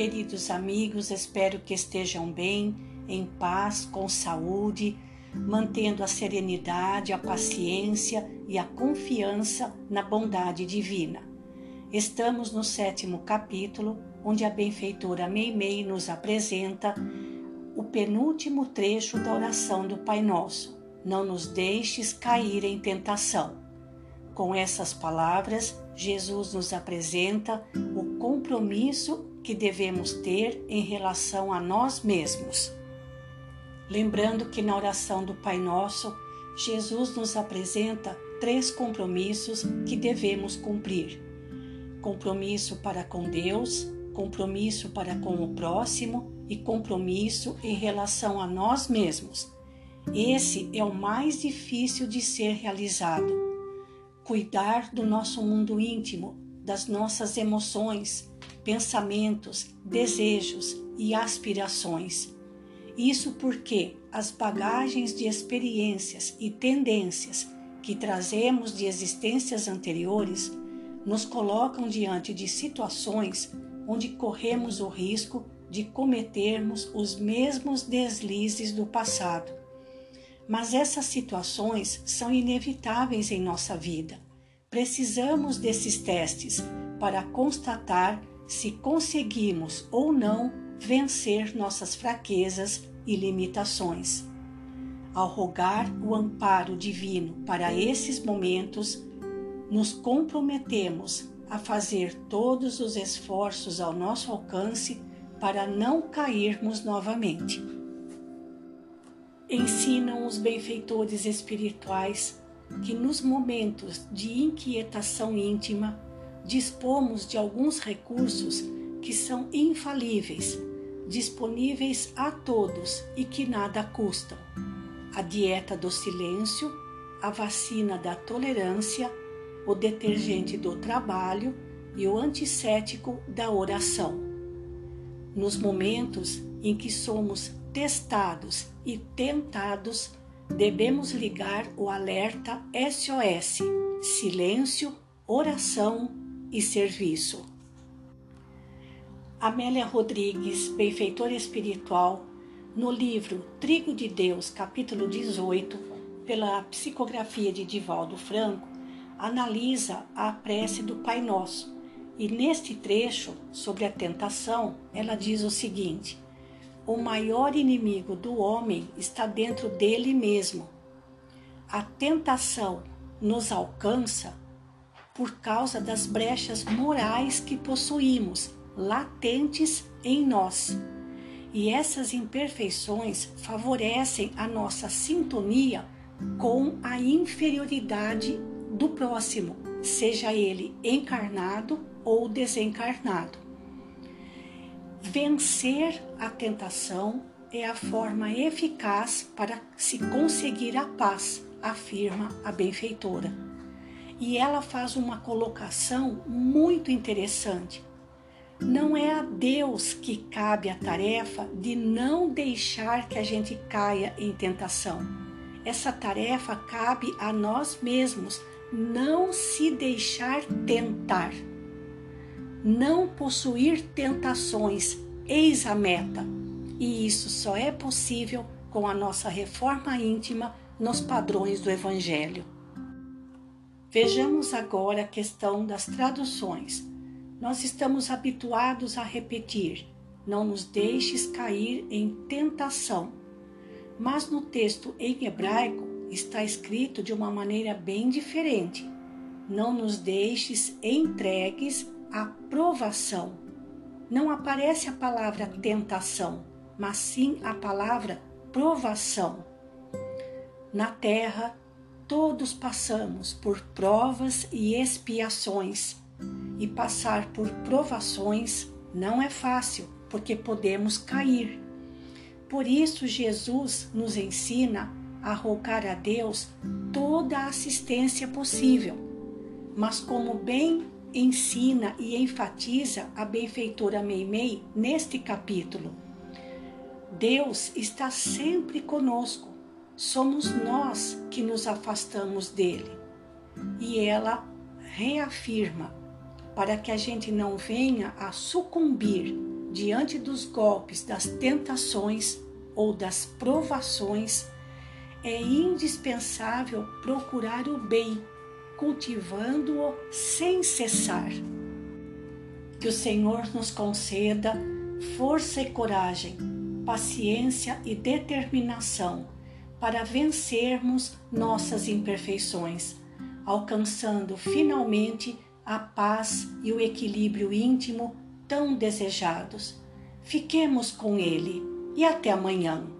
Queridos amigos, espero que estejam bem, em paz, com saúde, mantendo a serenidade, a paciência e a confiança na bondade divina. Estamos no sétimo capítulo, onde a benfeitora Meimei nos apresenta o penúltimo trecho da oração do Pai Nosso. Não nos deixes cair em tentação. Com essas palavras, Jesus nos apresenta o compromisso que devemos ter em relação a nós mesmos. Lembrando que na oração do Pai Nosso, Jesus nos apresenta três compromissos que devemos cumprir: compromisso para com Deus, compromisso para com o próximo e compromisso em relação a nós mesmos. Esse é o mais difícil de ser realizado. Cuidar do nosso mundo íntimo, das nossas emoções, pensamentos, desejos e aspirações. Isso porque as bagagens de experiências e tendências que trazemos de existências anteriores nos colocam diante de situações onde corremos o risco de cometermos os mesmos deslizes do passado. Mas essas situações são inevitáveis em nossa vida. Precisamos desses testes para constatar se conseguimos ou não vencer nossas fraquezas e limitações. Ao rogar o amparo divino para esses momentos, nos comprometemos a fazer todos os esforços ao nosso alcance para não cairmos novamente. Ensinam os benfeitores espirituais que nos momentos de inquietação íntima dispomos de alguns recursos que são infalíveis, disponíveis a todos e que nada custam: a dieta do silêncio, a vacina da tolerância, o detergente do trabalho e o antisséptico da oração. Nos momentos em que somos testados e tentados, devemos ligar o alerta SOS: silêncio, oração e serviço. Amélia Rodrigues, benfeitora espiritual, no livro Trigo de Deus, capítulo 18, pela psicografia de Divaldo Franco, analisa a prece do Pai Nosso. E neste trecho sobre a tentação, ela diz o seguinte: O maior inimigo do homem está dentro dele mesmo. A tentação nos alcança por causa das brechas morais que possuímos, latentes em nós. E essas imperfeições favorecem a nossa sintonia com a inferioridade do próximo, seja ele encarnado ou desencarnado. Vencer a tentação é a forma eficaz para se conseguir a paz, afirma a benfeitora e ela faz uma colocação muito interessante. Não é a Deus que cabe a tarefa de não deixar que a gente caia em tentação. Essa tarefa cabe a nós mesmos, não se deixar tentar. Não possuir tentações, eis a meta. E isso só é possível com a nossa reforma íntima nos padrões do Evangelho. Vejamos agora a questão das traduções. Nós estamos habituados a repetir: não nos deixes cair em tentação. Mas no texto em hebraico está escrito de uma maneira bem diferente: não nos deixes entregues à provação. Não aparece a palavra tentação, mas sim a palavra provação. Na terra, Todos passamos por provas e expiações, e passar por provações não é fácil, porque podemos cair. Por isso, Jesus nos ensina a rogar a Deus toda a assistência possível. Mas, como bem ensina e enfatiza a benfeitora Meimei neste capítulo, Deus está sempre conosco somos nós que nos afastamos dele. E ela reafirma para que a gente não venha a sucumbir diante dos golpes das tentações ou das provações, é indispensável procurar o bem, cultivando-o sem cessar. Que o Senhor nos conceda força e coragem, paciência e determinação para vencermos nossas imperfeições, alcançando finalmente a paz e o equilíbrio íntimo tão desejados. Fiquemos com Ele e até amanhã.